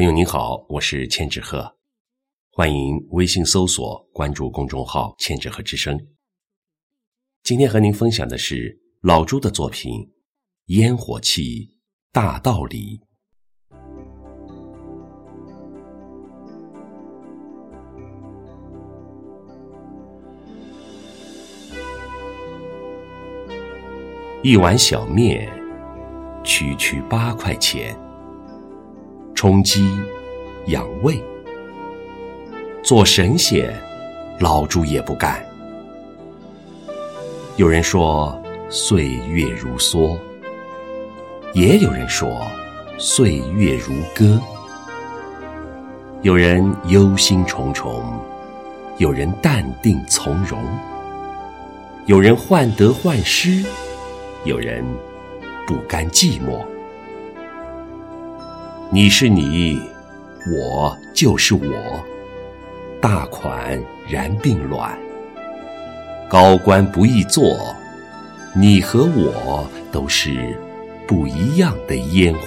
朋友您好，我是千纸鹤，欢迎微信搜索关注公众号“千纸鹤之声”。今天和您分享的是老朱的作品《烟火气大道理》。一碗小面，区区八块钱。充饥养胃，做神仙，老朱也不干。有人说岁月如梭，也有人说岁月如歌。有人忧心忡忡，有人淡定从容，有人患得患失，有人不甘寂寞。你是你，我就是我，大款然并卵，高官不易做，你和我都是不一样的烟火。